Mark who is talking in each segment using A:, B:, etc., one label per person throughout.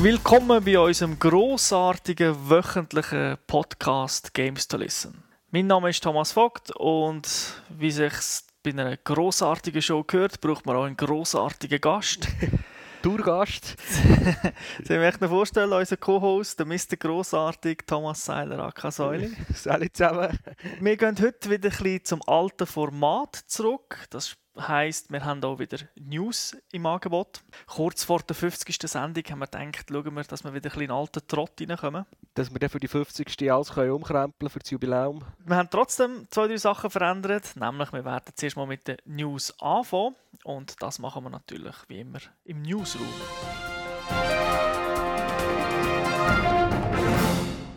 A: Willkommen bei unserem großartigen wöchentlichen Podcast Games to Listen. Mein Name ist Thomas Vogt und wie sich bei einer großartigen Show gehört, braucht man auch einen großartigen Gast.
B: Tourgast.
A: Sie möchten mir vorstellen, unser Co-Host, der Mr. Grossartig Thomas Seiler AK Säuli.
B: Salut zusammen.
A: Wir gehen heute wieder ein bisschen zum alten Format zurück. Das heisst, wir haben auch wieder News im Angebot. Kurz vor der 50. Sendung haben wir gedacht, schauen wir, dass wir wieder ein bisschen in den alten Trott reinkommen.
B: Dass wir dann für die 50. alles können umkrempeln für das Jubiläum.
A: Wir haben trotzdem zwei, drei Sachen verändert. Nämlich, wir werden zuerst mal mit den News anfangen. Und das machen wir natürlich wie immer im Newsroom.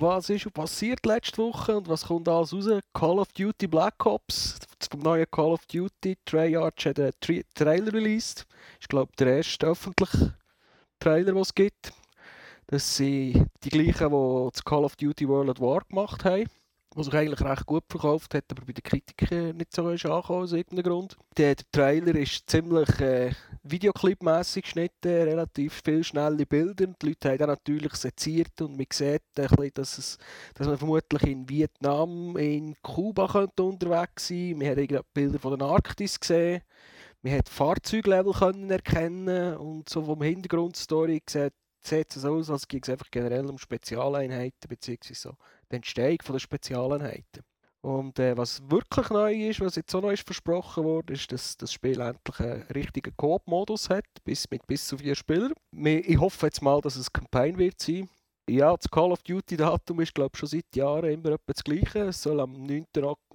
B: Was ist schon passiert letzte Woche und was kommt alles raus? Call of Duty Black Ops, vom neuen Call of Duty. Treyarch hat einen Tra Trailer released. Ich glaube, der erste öffentliche Trailer, den es gibt. Das sind die gleichen, die das Call of Duty World at War gemacht haben. Was sich eigentlich recht gut verkauft hat, aber bei den Kritikern nicht so ist angekommen, aus irgendeinem Grund. Der, Trailer ist ziemlich äh, Videoclip-mässig geschnitten, relativ viele schnelle Bilder. Die Leute haben dann natürlich seziert und man sieht ein bisschen, dass, es, dass man vermutlich in Vietnam, in Kuba könnte unterwegs sein Man hat Bilder von der Arktis gesehen. Man hat Fahrzeuglevel können erkennen und so vom Hintergrundstory sieht, sieht es aus, als ging es einfach generell um Spezialeinheiten bzw. so die Entstehung der Spezialeinheiten. Und äh, was wirklich neu ist, was jetzt auch noch ist versprochen wurde, ist, dass das Spiel endlich einen richtigen Coop-Modus hat, bis, mit bis zu vier Spielern. Ich hoffe jetzt mal, dass es Campaign wird sein. Ja, das Call of Duty-Datum ist, glaube ich, schon seit Jahren immer etwa das gleiche. Es soll am 9.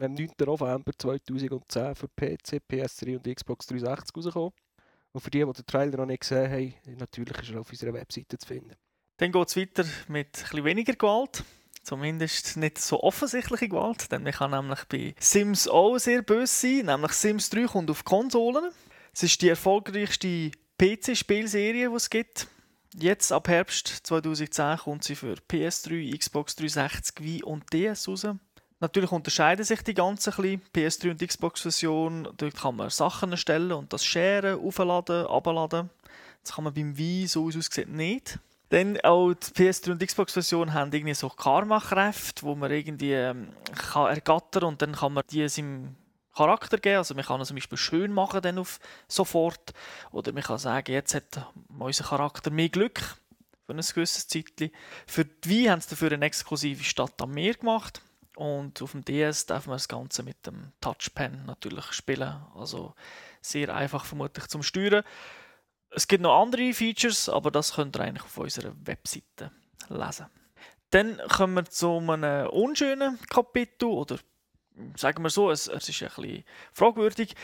B: am 9. November 2010 für PC, PS3 und Xbox 360 rauskommen. Und für die, die den Trailer noch nicht gesehen haben, natürlich ist er auf unserer Webseite zu finden.
A: Dann geht es weiter mit etwas weniger Gewalt. Zumindest nicht so offensichtliche Gewalt, denn man kann nämlich bei Sims auch sehr böse sein. Nämlich Sims 3 kommt auf Konsolen. Es ist die erfolgreichste PC-Spielserie, die es gibt. Jetzt ab Herbst 2010 kommt sie für PS3, Xbox 360, Wii und DS raus. Natürlich unterscheiden sich die ganzen ein PS3 und Xbox-Version. Dort kann man Sachen erstellen und das sharen, aufladen, abladen. Das kann man beim Wii so aussieht nicht. Dann auch die PS3 und Xbox-Version haben irgendwie so Karma-Kräfte, wo man irgendwie ähm, kann ergattern und dann kann man die seinem Charakter geben. Also man kann ihn zum Beispiel schön machen dann auf sofort. Oder man kann sagen, jetzt hat unser Charakter mehr Glück für ein gewisses Zeitchen. Für die Wii haben sie dafür eine exklusive Stadt am Meer gemacht. Und auf dem DS darf man das Ganze mit dem Touchpen natürlich spielen. Also sehr einfach vermutlich zum Steuern. Es gibt noch andere Features, aber das könnt ihr eigentlich auf unserer Webseite lesen. Dann kommen wir zu einem unschönen Kapitel, oder sagen wir so, es, es ist ein bisschen fragwürdig.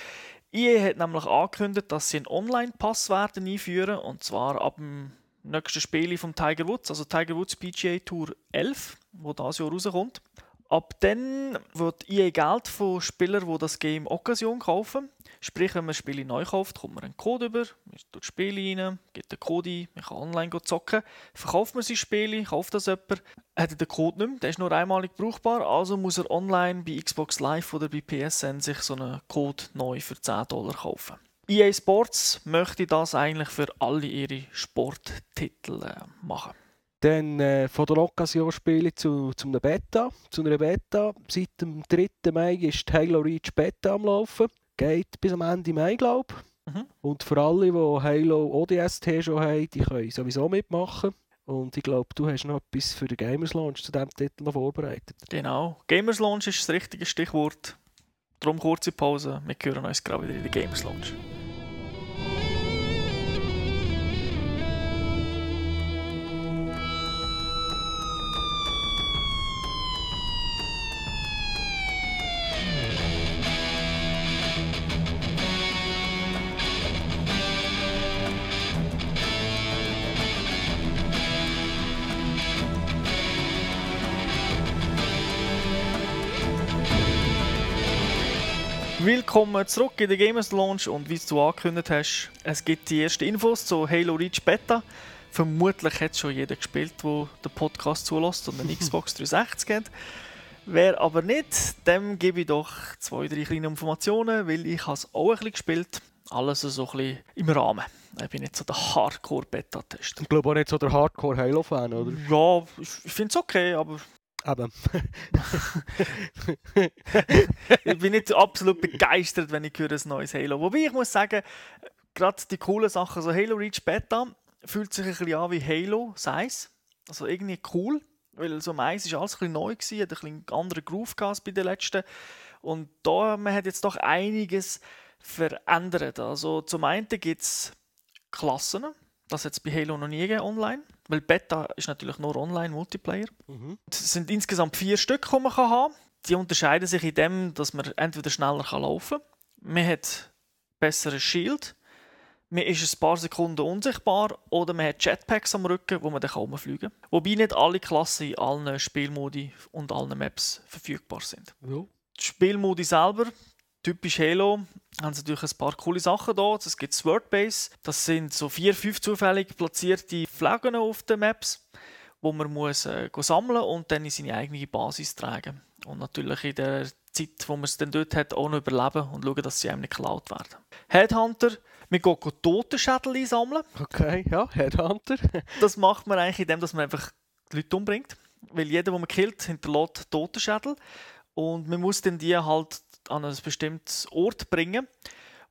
A: EA hat nämlich angekündigt, dass sie einen Online-Pass werden einführen, und zwar ab dem nächsten Spiel von Tiger Woods, also Tiger Woods PGA Tour 11, wo das Jahr rauskommt. Ab dann wird EA Geld von Spielern, die das Game Occasion kaufen. Sprich, wenn man Spiele neu kauft, kommt man einen Code über, man tut Spiele rein, gibt den Code ein, man kann online zocken. Verkauft man sein Spiel, kauft das jemand, hat er den Code nicht mehr, der ist nur einmalig brauchbar, also muss er online bei Xbox Live oder bei PSN sich so einen Code neu für 10 Dollar kaufen. EA Sports möchte das eigentlich für alle ihre Sporttitel äh, machen.
B: Dann äh, von der Occasion-Spiele zu, zu einer Beta. Zu einer Beta. Seit dem 3. Mai ist Halo Reach Beta am Laufen. Geht bis am Ende Mai, glaube ich. Mhm. Und für alle, die Halo ODST schon haben, die können sowieso mitmachen. Und ich glaube, du hast noch etwas für den Gamers Launch zu diesem Titel noch vorbereitet.
A: Genau. Gamers Launch ist das richtige Stichwort. Darum kurze Pause. Wir hören uns gerade wieder in der Gamers Launch. Willkommen zurück in der Gamers Launch und wie du angekündigt hast, es gibt die ersten Infos zu Halo Reach Beta. Vermutlich hat schon jeder gespielt, der den Podcast zulässt und eine Xbox 360 hat. Wer aber nicht, dem gebe ich doch zwei, drei kleine Informationen, weil ich es auch ein bisschen gespielt Alles so ein bisschen im Rahmen. Ich bin nicht so der Hardcore-Beta-Tester.
B: Ich glaube auch nicht so der Hardcore-Halo-Fan, oder?
A: Ja, ich finde es okay, aber
B: Eben.
A: ich bin nicht absolut begeistert, wenn ich höre ein neues Halo. Wobei ich muss sagen, gerade die coolen Sachen, so Halo Reach Beta, fühlt sich ein bisschen an wie Halo Size. Also irgendwie cool, weil so meins ist alles ein bisschen neu gewesen, hat ein bisschen anderen Groove gehabt bei den letzten. Und da man hat jetzt doch einiges verändert. Also zum einen gibt es Klassen, das hat es bei Halo noch nie gegeben online, weil Beta ist natürlich nur Online-Multiplayer.
B: Mhm.
A: Es sind insgesamt vier Stück, die man haben kann. Die unterscheiden sich in dem, dass man entweder schneller kann laufen kann, man hat besseres Shield, man ist ein paar Sekunden unsichtbar oder man hat Jetpacks am Rücken, wo man dann rumfliegen kann. Wobei nicht alle Klassen in allen Spielmodi und allen Maps verfügbar sind.
B: Ja.
A: Die Spielmodi selber, typisch Halo, haben sie natürlich ein paar coole Sachen da. Es gibt Sword Base, das sind so vier, fünf zufällig platzierte Flaggen auf den Maps, wo man muss äh, sammeln und dann in seine eigene Basis tragen. Und natürlich in der Zeit, wo man es dann dort hat, auch noch überleben und schauen, dass sie einem nicht geklaut werden. Headhunter, wir gehen Totenschädel einsammeln.
B: Okay, ja, Headhunter.
A: Das macht man eigentlich indem dass man einfach die Leute umbringt. Weil jeder, den man killt, hinterlässt Totenschädel. Und man muss dann die halt an ein bestimmtes Ort bringen.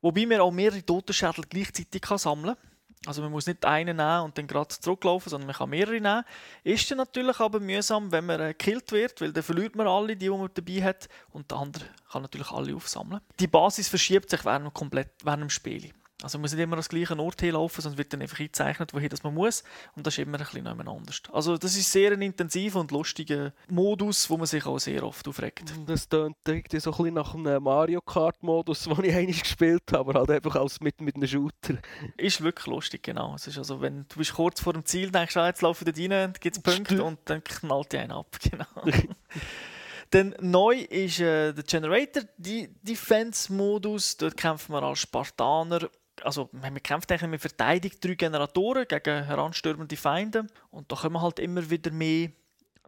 A: Wobei man auch mehrere Totenschädel gleichzeitig kann sammeln kann. Also man muss nicht einen nehmen und dann gerade zurücklaufen, sondern man kann mehrere nehmen. Ist dann natürlich aber mühsam, wenn man äh, gekillt wird, weil dann verliert man alle, die, die man dabei hat. Und der andere kann natürlich alle aufsammeln. Die Basis verschiebt sich während dem, komplett, während dem Spiel. Also man muss nicht immer das gleiche Ort hinlaufen, sonst wird dann einfach eingezeichnet, wohin das man muss. Und das ist immer ein bisschen anders. Also das ist sehr ein intensiver und lustiger Modus, wo man sich auch sehr oft aufregt.
B: Das tönt irgendwie so ein bisschen nach einem Mario Kart-Modus, den ich einmal gespielt habe, aber halt einfach als mit, mit einem Shooter.
A: Ist wirklich lustig, genau. Es ist also, wenn du bist kurz vor dem Ziel denkst, ah, jetzt laufen da rein, gibt es Punkte und dann knallt die einen ab. Genau. Dann neu ist äh, der Generator die Defense-Modus. Dort kämpfen wir als Spartaner. Also, man kämpft eigentlich, man verteidigt drei Generatoren gegen heranstürmende Feinde. Und da kommen halt immer wieder mehr.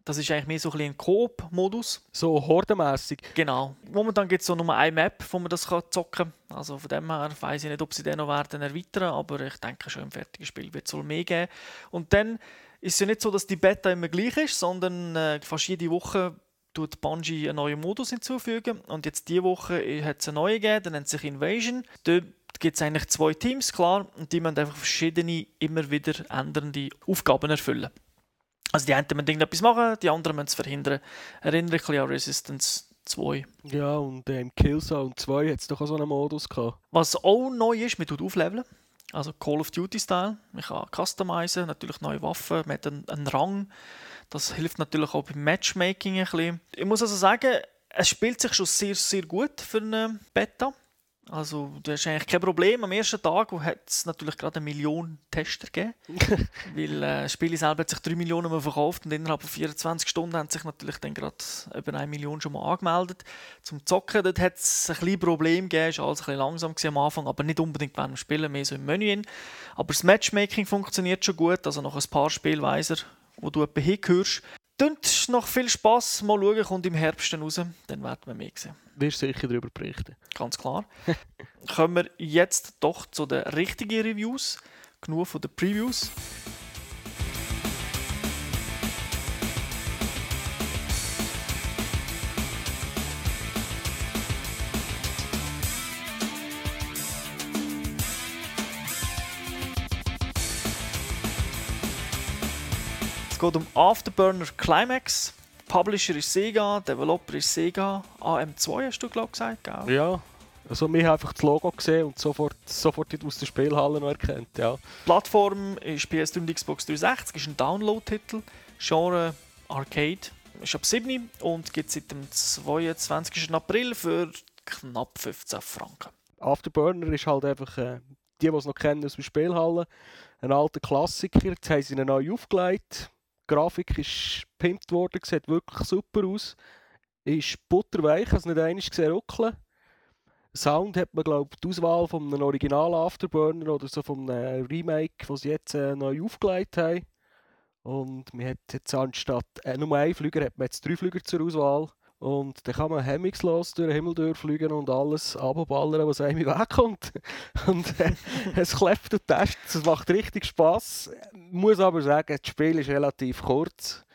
A: Das ist eigentlich mehr so ein, ein Coop-Modus.
B: So hordenmässig.
A: Genau. Momentan gibt es so nur eine Map, wo man das kann zocken kann. Also von dem her weiß ich nicht, ob sie den noch werden erweitern, aber ich denke schon im fertigen Spiel wird es wohl mehr geben. Und dann ist es ja nicht so, dass die Beta immer gleich ist, sondern äh, fast jede Woche tut Bungie einen neuen Modus hinzufügen. Und jetzt diese Woche hat es einen neuen gegeben, der nennt sich Invasion. Dort gibt es eigentlich zwei Teams, klar, und die müssen einfach verschiedene, immer wieder ändernde Aufgaben erfüllen. Also die einen müssen irgendetwas machen, die anderen müssen es verhindern. Erinnere ich ein an Resistance 2.
B: Ja, und im Killzone 2 hat es doch auch so einen Modus gehabt.
A: Was auch neu ist, man tut aufleveln. Also Call of Duty-Style. Man kann customizen, natürlich neue Waffen, man hat einen, einen Rang. Das hilft natürlich auch beim Matchmaking ein bisschen. Ich muss also sagen, es spielt sich schon sehr, sehr gut für eine Beta. Also, du hast eigentlich kein Problem. Am ersten Tag hat es natürlich gerade eine Million Tester gegeben. weil äh, das Spiel selber hat sich 3 Millionen Mal verkauft und innerhalb von 24 Stunden haben sich natürlich dann gerade über 1 Million schon mal angemeldet. Zum Zocken dort hat es ein bisschen Problem gegeben, es war alles ein bisschen langsam am Anfang, aber nicht unbedingt während dem Spielen, mehr so im Menü. hin. Aber das Matchmaking funktioniert schon gut, also nach ein paar Spielen weiss er, wo du etwa hingehörst. Tönt noch viel Spass. Mal schauen, kommt im Herbst raus. Dann werden wir mehr sehen.
B: Wirst sicher darüber berichten.
A: Ganz klar. Kommen wir jetzt doch zu den richtigen Reviews. Genug von den Previews. Geht um Afterburner Climax. Publisher ist Sega, Developer ist Sega. AM2 hast du, glaube ich, gesagt, gell?
B: Ja. Also wir haben einfach das Logo gesehen und sofort, sofort aus der Spielhalle noch erkannt, ja.
A: Plattform ist PS3 und Xbox 360, ist ein Download-Titel. Genre Arcade. Ist ab 7 und gibt seit dem 22. April für knapp 15 Franken.
B: Afterburner ist halt einfach, äh, die, die es noch kennen aus der Spielhalle, ein alter Klassiker. Jetzt haben sie ihn neu aufgelegt. Grafik ist gepimpt worden, sieht wirklich super aus. Ist butterweich, also nicht einmal gesehen ruckeln. Sound hat man, glaube ich, die Auswahl von einem Original Afterburner oder so von einem Remake, das sie jetzt äh, neu aufgelegt haben. Und man hat jetzt anstatt äh, nur einen Flüger, hat man jetzt drei Flüger zur Auswahl. Und dann kann man hemmungslos durch den Himmel durchfliegen und alles abballern, was einem wegkommt. Und äh, es klebt und testet. Es macht richtig Spass. Ich muss aber sagen, das Spiel ist relativ kurz.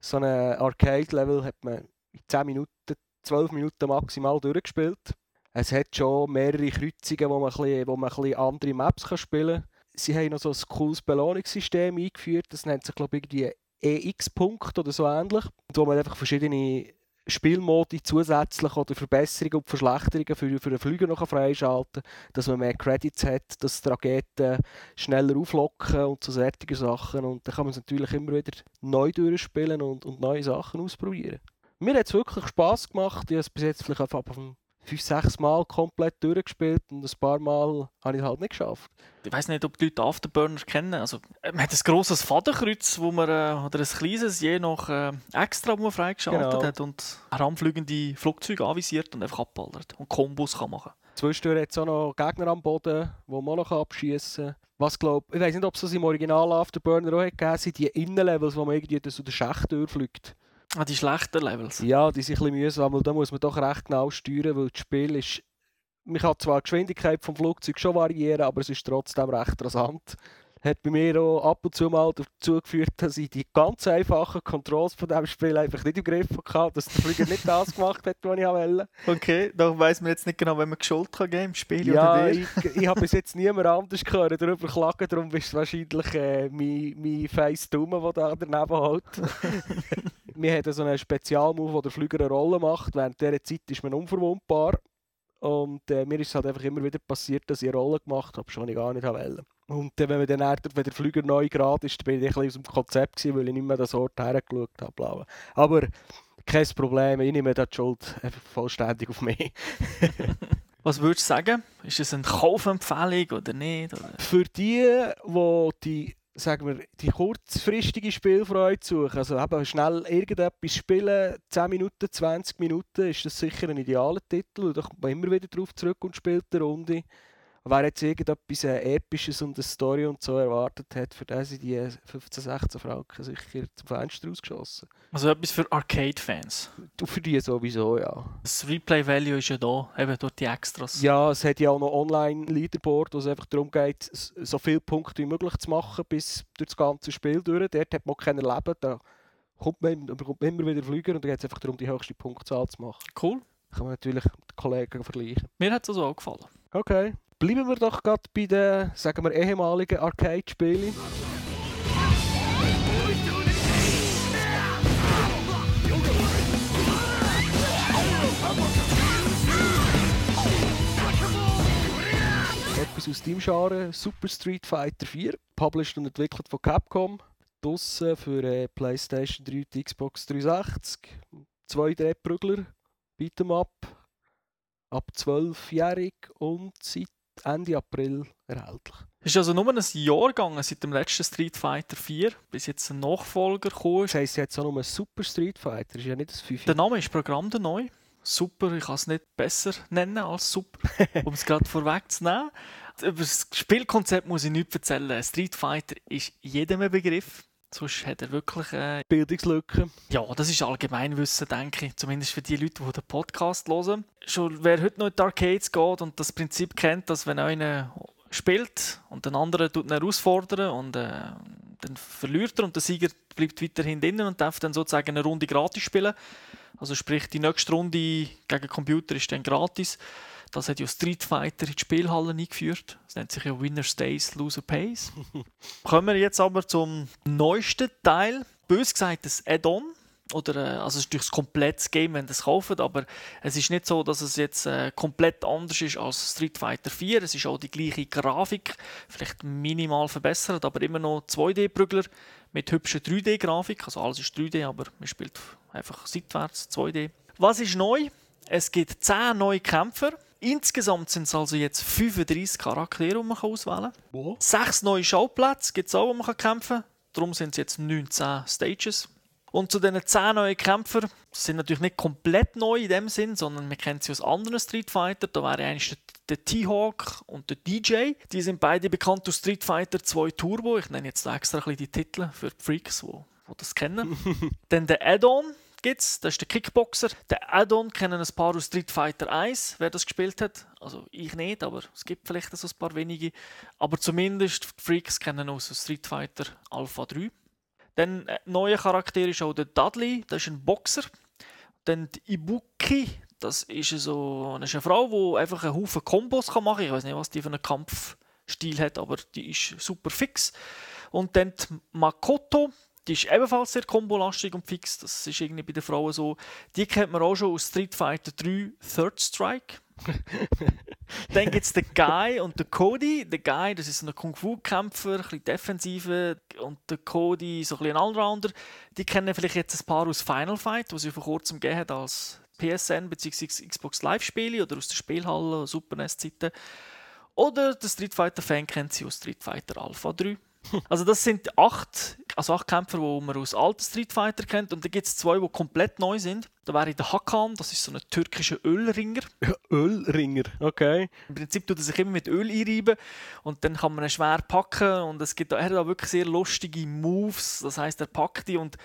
B: So ein Arcade-Level hat man in 10 Minuten, 12 Minuten maximal durchgespielt. Es hat schon mehrere Kreuzungen, wo man bisschen, wo man andere Maps kann spielen kann. Sie haben noch so ein cooles Belohnungssystem eingeführt. Das nennt sich, glaube ich, irgendwie EX-Punkt oder so ähnlich. Wo man einfach verschiedene Spielmodi zusätzlich oder Verbesserungen und Verschlechterungen für, für den Flüger noch freischalten kann, dass man mehr Credits hat, dass die Raketen schneller auflocken und so solche Sachen. Und dann kann man es natürlich immer wieder neu durchspielen und, und neue Sachen ausprobieren. Mir hat es wirklich Spass gemacht. Ich habe es bis jetzt vielleicht auf, auf fünf, sechs Mal komplett durchgespielt und ein paar Mal habe ich es halt nicht geschafft.
A: Ich weiß nicht, ob die Leute Afterburner kennen. Also, man hat ein grosses Fadenkreuz, wo man, äh, oder ein kleines, je nach äh, extra, wo man freigeschaltet genau. hat und heranfliegende Flugzeuge anvisiert und einfach abballert und Kombos kann machen
B: Zwischendurch hat es auch noch Gegner am Boden, die man noch abschießen kann. Was glaub, ich weiß nicht, ob es das im Original Afterburner auch gegeben sind, die Innenlevels, wo man irgendwie so den Schacht durchfliegt.
A: Ah, die schlechten Levels?
B: Ja, die sind ein bisschen mühsam, weil da muss man doch recht genau steuern, weil das Spiel ist... Man kann zwar die Geschwindigkeit vom Flugzeug schon variieren, aber es ist trotzdem recht rasant hat bei mir auch ab und zu mal dazu geführt, dass ich die ganz einfachen Controls von diesem Spiel einfach nicht im Griff hatte, dass der Flieger nicht das gemacht hat, was ich wollte.
A: Okay, da weiss man jetzt nicht genau, wenn man Schuld kann geben im Spiel
B: ja, oder dir. ich, ich habe bis jetzt niemand anders gehört darüber klagen, darum ist es wahrscheinlich äh, mein, mein Face Dumme, der da daneben hält. wir haben so einen Spezialmove, wo der Flüger eine Rolle macht. Während dieser Zeit ist man unverwundbar. Und äh, mir ist es halt einfach immer wieder passiert, dass ich eine Rolle gemacht habe, schon ich gar nicht wollte. Und äh, wenn, man dann wenn der Flüger neu gerade ist, bin ich ein bisschen aus dem Konzept gewesen, weil ich nicht mehr das Ort hergeschaut habe. Aber kein Problem, ich nehme die Schuld vollständig auf mich.
A: Was würdest du sagen? Ist es eine Kaufempfehlung oder nicht? Oder?
B: Für die, die die sagen wir, die kurzfristige Spielfreude suchen, also eben schnell irgendetwas spielen, 10 Minuten, 20 Minuten, ist das sicher ein idealer Titel. da kommt man immer wieder drauf zurück und spielt eine Runde wer jetzt irgendetwas äh, Episches und eine Story und so erwartet hat, für den sind die 15, 16 Franken sicher zum Fenster rausgeschossen.
A: Also etwas für Arcade-Fans?
B: Für die sowieso, ja.
A: Das Replay-Value ist ja da, eben durch die Extras.
B: Ja, es hat ja auch noch Online-Leaderboard, wo es einfach darum geht, so viele Punkte wie möglich zu machen, bis durch das ganze Spiel durch. Dort hat man kein Leben, da kommt man, bekommt man immer wieder Flüger und da geht es einfach darum, die höchste Punktzahl zu machen.
A: Cool.
B: Kann man natürlich mit Kollegen vergleichen.
A: Mir hat es also auch gefallen.
B: Okay. Bleiben wir doch gerade bei den, sagen wir, ehemaligen Arcade-Spielen. Etwas aus deinem Genre, Super Street Fighter 4, published und entwickelt von Capcom. Draussen für äh, PlayStation 3 und Xbox 360. Zwei Drehprügler, Beat'em Up, ab 12-jährig und seit Ende April erhältlich.
A: Es ist also nur ein Jahr gegangen seit dem letzten Street Fighter 4, bis jetzt ein Nachfolger kam.
B: Das heisst jetzt auch nur ein Super Street Fighter, ist ja nicht das 5.
A: Der Name ist Programm der neu. Super, ich kann es nicht besser nennen als Super, um es gerade vorwegzunehmen. Über das Spielkonzept muss ich nichts erzählen. Street Fighter ist jedem ein Begriff. Sonst hat er wirklich eine
B: Bildungslücke.
A: Ja, das ist Allgemeinwissen, denke ich. Zumindest für die Leute, die den Podcast hören. Schon wer heute noch in die Arcades geht und das Prinzip kennt, dass wenn einer spielt und den anderen tut ihn herausfordern und äh, dann verliert er und der Sieger bleibt weiterhin drinnen und darf dann sozusagen eine Runde gratis spielen. Also sprich, die nächste Runde gegen Computer ist dann gratis. Das hat ja Street Fighter in die Spielhallen eingeführt. Das nennt sich ja Winner Stays, Loser Pays. Kommen wir jetzt aber zum neuesten Teil. Bös gesagt, das Add-on. Oder, äh, also es ist ein komplettes Game, wenn ihr es kauft, aber es ist nicht so, dass es jetzt äh, komplett anders ist als Street Fighter 4. Es ist auch die gleiche Grafik, vielleicht minimal verbessert, aber immer noch 2D-Prügler mit hübscher 3D-Grafik. Also alles ist 3D, aber man spielt einfach seitwärts 2D. Was ist neu? Es gibt 10 neue Kämpfer. Insgesamt sind es also jetzt 35 Charaktere, die man auswählen kann.
B: Wow.
A: Sechs neue Schauplätze gibt es auch, wo man kämpfen kann. Darum sind es jetzt 19 Stages. Und zu diesen 10 neuen Kämpfern, sind natürlich nicht komplett neu in dem Sinn, sondern wir kennen sie aus anderen Street Fighter. Da wäre eigentlich der T-Hawk und der DJ. Die sind beide bekannt aus Street Fighter 2 Turbo. Ich nenne jetzt extra ein bisschen die Titel für die Freaks, die, die das kennen. Dann der Add-on, gibt's, das ist der Kickboxer. Der Add-on kennen ein paar aus Street Fighter 1, wer das gespielt hat. Also ich nicht, aber es gibt vielleicht so ein paar wenige. Aber zumindest die Freaks kennen aus Street Fighter Alpha 3. Dann äh, neuer Charakter ist auch der Dudley, das ist ein Boxer. Dann die Ibuki, das ist, so, das ist eine Frau, die einfach einen Haufen Kombos machen kann. Ich weiß nicht, was die für einen Kampfstil hat, aber die ist super fix. Und dann die Makoto, die ist ebenfalls sehr kombolastig und fix. Das ist irgendwie bei den Frauen so. Die kennt man auch schon aus Street Fighter 3 Third Strike. dann gibt es den Guy und den Cody. Der Guy, das ist ein Kung-Fu-Kämpfer, ein bisschen defensiver. Und der Cody, so ein bisschen ein Allrounder. Die kennen vielleicht jetzt ein paar aus Final Fight, was sie vor kurzem gegeben hat als PSN bzw. Xbox Live-Spiele oder aus der Spielhalle, Super NES-Zeiten. Oder der Street Fighter-Fan kennt sie aus Street Fighter Alpha 3. Also das sind acht, also acht Kämpfer, die man aus alten Street Fighter kennt. Und dann gibt es zwei, die komplett neu sind. Da wäre der Hakan, das ist so ein türkischer Ölringer.
B: Ja, Ölringer, okay.
A: Im Prinzip tut er sich immer mit Öl einreiben und dann kann man ihn schwer packen. Und es gibt, er hat da wirklich sehr lustige Moves. Das heißt, er packt die und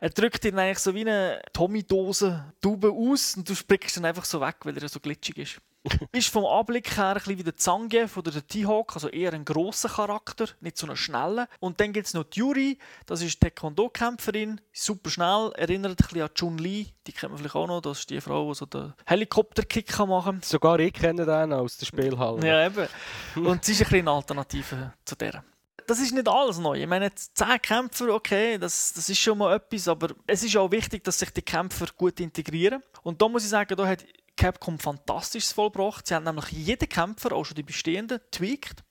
A: er drückt ihn eigentlich so wie eine Tommy-Dose Tube aus und du sprichst ihn einfach so weg, weil er so glitschig ist. ist vom Anblick her ein bisschen wie der Zangief oder der T-Hawk, also eher ein grosser Charakter, nicht so ein schneller. Und dann gibt es noch die Yuri, das ist Taekwondo-Kämpferin, super schnell, erinnert ein bisschen an Chun-Li, die kennt man vielleicht auch noch, das ist die Frau, die so den Helikopter-Kick machen kann.
B: Sogar ich kenne den aus der Spielhalle.
A: Ja, eben. Und sie ist ein bisschen eine Alternative zu der das ist nicht alles neu. Ich meine, 10 Kämpfer, okay, das, das ist schon mal etwas, aber es ist auch wichtig, dass sich die Kämpfer gut integrieren. Und da muss ich sagen, da hat Capcom Fantastisches vollbracht. Sie haben nämlich jeden Kämpfer, auch schon die bestehenden, tweakt.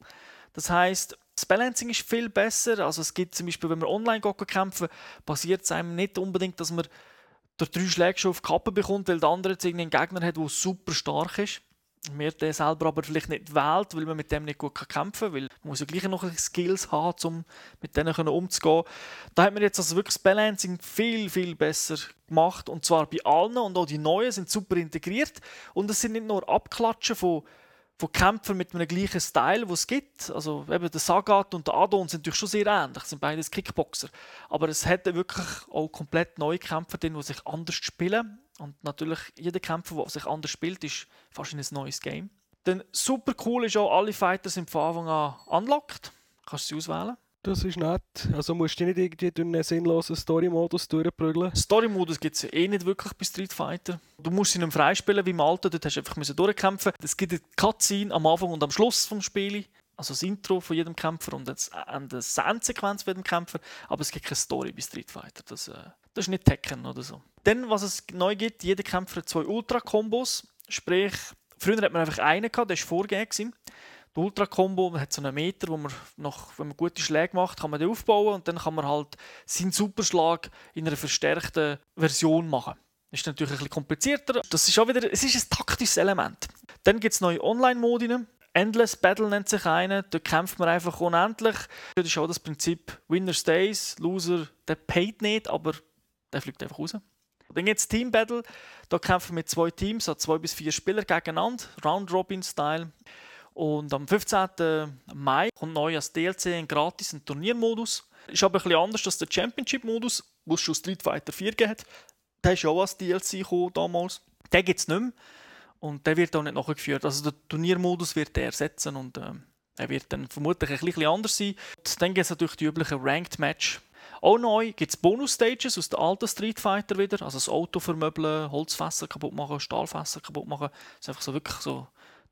A: Das heißt, das Balancing ist viel besser. Also es gibt zum Beispiel, wenn wir online kämpfen, passiert es einem nicht unbedingt, dass man durch drei Schläge schon auf die Kappe bekommt, weil der andere jetzt einen Gegner hat, der super stark ist mir den selber aber vielleicht nicht wählt, weil man mit dem nicht gut kämpfen kann, weil man muss ja gleich noch Skills haben, um mit denen umzugehen. Da hat man jetzt also wirklich das Balancing viel, viel besser gemacht und zwar bei allen und auch die Neuen sind super integriert und es sind nicht nur Abklatschen von von Kämpfern mit einem gleichen Style, den es gibt. Also eben der Sagat und der Adon sind natürlich schon sehr ähnlich, sind beides Kickboxer. Aber es hat wirklich auch komplett neue Kämpfer drin, die sich anders spielen. Und natürlich, jeder Kämpfer, der sich anders spielt, ist fast ein neues Game. Dann super cool ist auch, alle Fighter sind von Anfang an unlocked. Kannst du sie auswählen.
B: Das ist nett. Also musst du nicht irgendwie durch einen sinnlosen Story-Modus durchprügeln?
A: Story-Modus gibt es eh nicht wirklich bei Street Fighter. Du musst ihn freispielen wie im Alten, dort hast du einfach durchkämpfen Es gibt eine Cutscene am Anfang und am Schluss des Spiels. Also das Intro von jedem Kämpfer und eine Soundsequenz von jedem Kämpfer. Aber es gibt keine Story bei Street Fighter. Das, äh, das ist nicht Tekken oder so. Dann, was es neu gibt, jeder Kämpfer hat zwei Ultra-Kombos. Sprich, früher hat man einfach einen gehabt, der war vorgegeben. Der Ultra-Combo hat so einen Meter, wo man noch, wenn man gute Schläge macht, kann man den aufbauen und dann kann man halt seinen Superschlag in einer verstärkten Version machen. Ist natürlich ein bisschen komplizierter. Das ist auch wieder, es ist ein taktisches Element. Dann gibt es neue Online-Modi. Endless Battle nennt sich einen. Da kämpft man einfach unendlich. Das ist auch das Prinzip Winner stays, Loser, der paid nicht, aber der fliegt einfach raus. Dann gibt es Team Battle. Da kämpfen wir mit zwei Teams, also zwei bis vier Spieler gegeneinander, Round-Robin-Style. Und am 15. Mai kommt neu als DLC ein gratis ein Turniermodus. Ist aber ein bisschen anders als der Championship-Modus, wo es schon Street Fighter 4 gibt. Der ist auch als DLC gekommen damals. Den gibt es nicht mehr. Und der wird auch nicht nachgeführt. Also der Turniermodus wird er ersetzen und äh, er wird dann vermutlich ein bisschen anders sein. Und dann gibt es natürlich die üblichen Ranked Match. Auch neu gibt es Bonus-Stages aus der alten Street Fighter wieder. Also das Auto vermöbeln, Holzfässer kaputt machen, Stahlfässer kaputt machen. Das ist einfach so wirklich so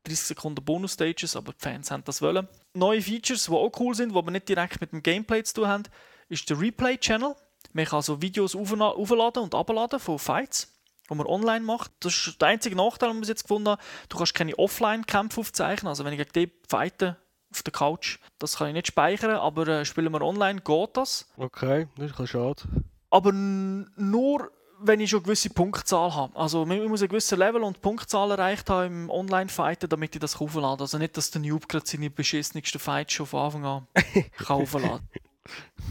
A: 30 Sekunden Bonus-Stages, aber die Fans haben das wollen. Neue Features, die auch cool sind, die aber nicht direkt mit dem Gameplay zu tun haben, ist der Replay-Channel. Man kann also Videos aufladen und abladen von Fights, die man online macht. Das ist der einzige Nachteil, den wir jetzt gefunden haben. Du kannst keine Offline-Kämpfe aufzeichnen. Also wenn ich gegen die fighte auf der Couch, das kann ich nicht speichern, aber äh, spielen wir online, geht das.
B: Okay, das ist schade.
A: Aber nur wenn ich schon eine gewisse Punktzahl habe. Also ich muss ein gewisses Level und Punktzahl erreicht haben im Online-Fighten, damit ich das auflade. Also nicht, dass der Noob gerade seine beschissensten Fights schon von Anfang an kann aufladen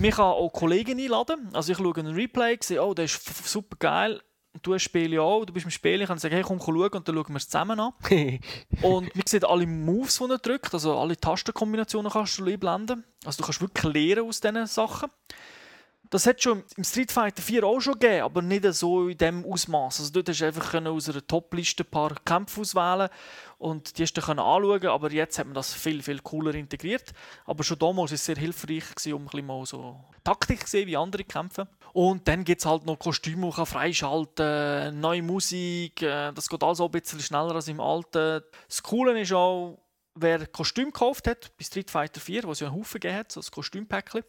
A: kann. kann auch Kollegen einladen. Also ich schaue einen Replay, sehe, oh, der ist super geil. Du Spiele auch, du bist im Spiel, ich kann sagen, hey, komm, komm schauen und dann schauen wir es zusammen an. und man sieht alle Moves, die er drückt, also alle Tastenkombinationen kannst du einblenden. Also du kannst wirklich lernen aus diesen Sachen. Das hat schon im Street Fighter 4 auch schon gegeben, aber nicht so in dem Ausmaß. Also dort hast du einfach aus einer Top-Liste ein paar Kämpfe auswählen und die hast du dann anschauen aber jetzt hat man das viel, viel cooler integriert. Aber schon damals war es sehr hilfreich, um ein bisschen mal so Taktik zu sehen, wie andere kämpfen. Und dann gibt es halt noch Kostüme, die man freischalten neue Musik, äh, das geht alles auch ein bisschen schneller als im Alten. Das Coole ist auch, wer Kostüm gekauft hat, bei Street Fighter 4, wo es ja einen Haufen gegeben hat, so ein Kostümpäckchen,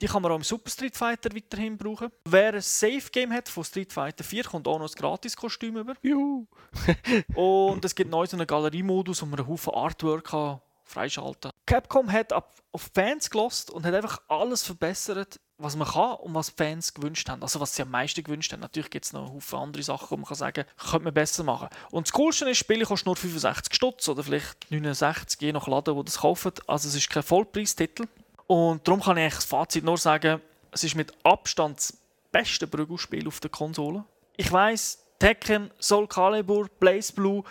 A: die kann man auch im Super Street Fighter weiterhin brauchen. Wer ein Safe Game hat von Street Fighter 4, kommt auch noch ein Gratis-Kostüm über.
B: Juhu!
A: Und es gibt neu so einen Galeriemodus, wo man einen Haufen Artwork kann freischalten kann. Capcom hat auf Fans gelost und hat einfach alles verbessert, was man kann und was Fans gewünscht haben. Also was sie am meisten gewünscht haben. Natürlich gibt es noch einen Haufen andere Sachen, wo man kann sagen kann, könnte man besser machen. Und das Coolste ist, das Spiel kostet nur 65 Stutz oder vielleicht 69, je nach Laden, wo das kauft. Also es ist kein Vollpreistitel. Und darum kann ich das Fazit nur sagen, es ist mit Abstand das beste Prügelspiel auf der Konsole. Ich weiß, Tekken, Soul Calibur, Blaze Blue,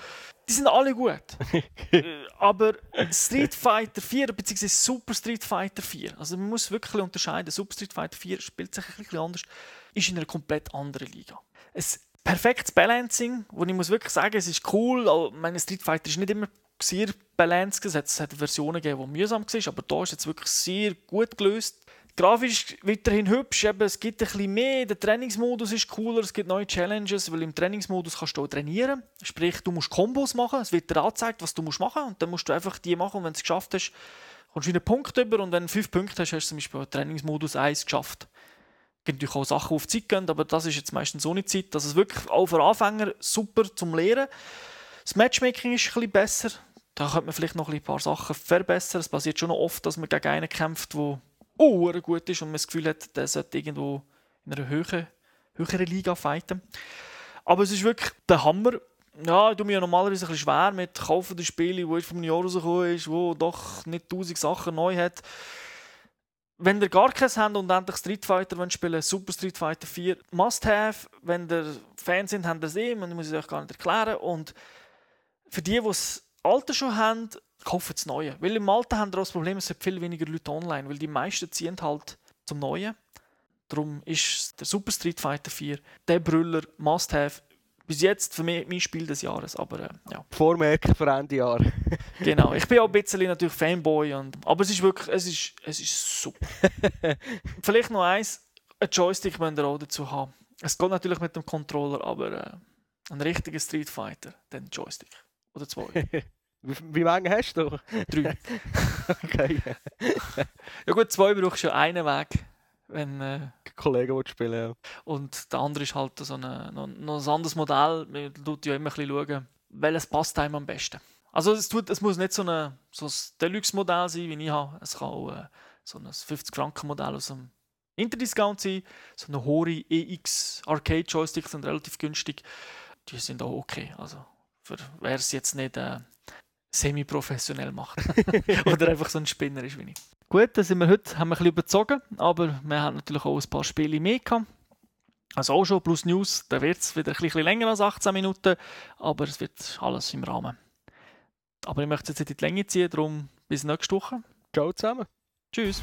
A: die sind alle gut. Äh, aber Street Fighter 4 bzw. Super Street Fighter 4, also man muss wirklich unterscheiden. Super Street Fighter 4 spielt sich ein bisschen anders, ist in einer komplett anderen Liga. Ein perfektes Balancing, wo ich muss wirklich sagen, es ist cool. Meine Street Fighter ist nicht immer sehr balanced. Es hat Versionen gegeben, die mühsam waren, aber da ist jetzt wirklich sehr gut gelöst. Grafisch weiterhin hübsch, eben, es gibt ein bisschen mehr, der Trainingsmodus ist cooler, es gibt neue Challenges, weil im Trainingsmodus kannst du auch trainieren. Sprich, du musst Kombos machen, es wird dir angezeigt, was du musst machen und dann musst du einfach die machen und wenn du es geschafft hast, kommst du einen Punkt über und wenn du fünf Punkte hast, hast du zum Beispiel im Trainingsmodus 1 geschafft. Es gibt natürlich auch Sachen, die auf Zeit gehen, aber das ist jetzt meistens so eine Zeit, dass es wirklich auch für Anfänger super zum Lehren. Das Matchmaking ist bisschen besser, da könnte man vielleicht noch ein paar Sachen verbessern. Es passiert schon noch oft, dass man gegen einen kämpft, der oh, gut ist und man das Gefühl hat, der sollte irgendwo in einer höheren, höheren Liga fighten. Aber es ist wirklich der Hammer. Ja, ich tue mir ja normalerweise ein bisschen schwer mit kaufenden Spielen, wo ich vom Jahr rausgekommen ist, wo doch nicht tausend Sachen neu hat. Wenn ihr gar keins habt und endlich Street Fighter wollt spielen Super Street Fighter 4, must have. Wenn ihr Fans sind, habt ihr es eh, man muss es euch gar nicht erklären. Und für die, die es Alte schon haben, kaufen das Neue. Weil im Alten haben wir auch das Problem, es sind viel weniger Leute online, weil die meisten ziehen halt zum Neuen. Darum ist der Super Street Fighter 4 der Brüller Must-Have. Bis jetzt für mich mein Spiel des Jahres, aber äh, ja.
B: Vormerken für Ende Jahr.
A: genau, ich bin auch ein bisschen natürlich Fanboy, und, aber es ist wirklich, es ist, es ist super. Vielleicht noch eins, ein Joystick müsst ihr auch dazu haben. Es geht natürlich mit dem Controller, aber äh, ein richtiger Street Fighter, dann Joystick. Oder zwei.
B: Wie, lange hast du?
A: Drei.
B: okay.
A: ja gut, zwei brauchst du ja einen Weg, wenn äh,
B: Kollegen spielen ja.
A: Und der andere ist halt so eine, noch, noch ein anderes Modell. Man tut ja immer ein bisschen schauen, welches passt einem am besten. Also es, tut, es muss nicht so, eine, so ein Deluxe-Modell sein, wie ich habe. Es kann auch äh, so ein 50-Franken-Modell aus einem Interdiscount sein. So eine Hori EX Arcade Joysticks sind relativ günstig. Die sind auch okay. Also wer es jetzt nicht äh, semi-professionell macht. Oder einfach so ein Spinner ist wie ich. Gut, dann sind wir heute haben wir ein bisschen überzogen, aber wir haben natürlich auch ein paar Spiele mehr gehabt. Also auch schon plus News, da wird es wieder ein bisschen länger als 18 Minuten, aber es wird alles im Rahmen. Aber ich möchte jetzt nicht in die Länge ziehen, darum bis nächste Woche.
B: Ciao zusammen.
A: Tschüss.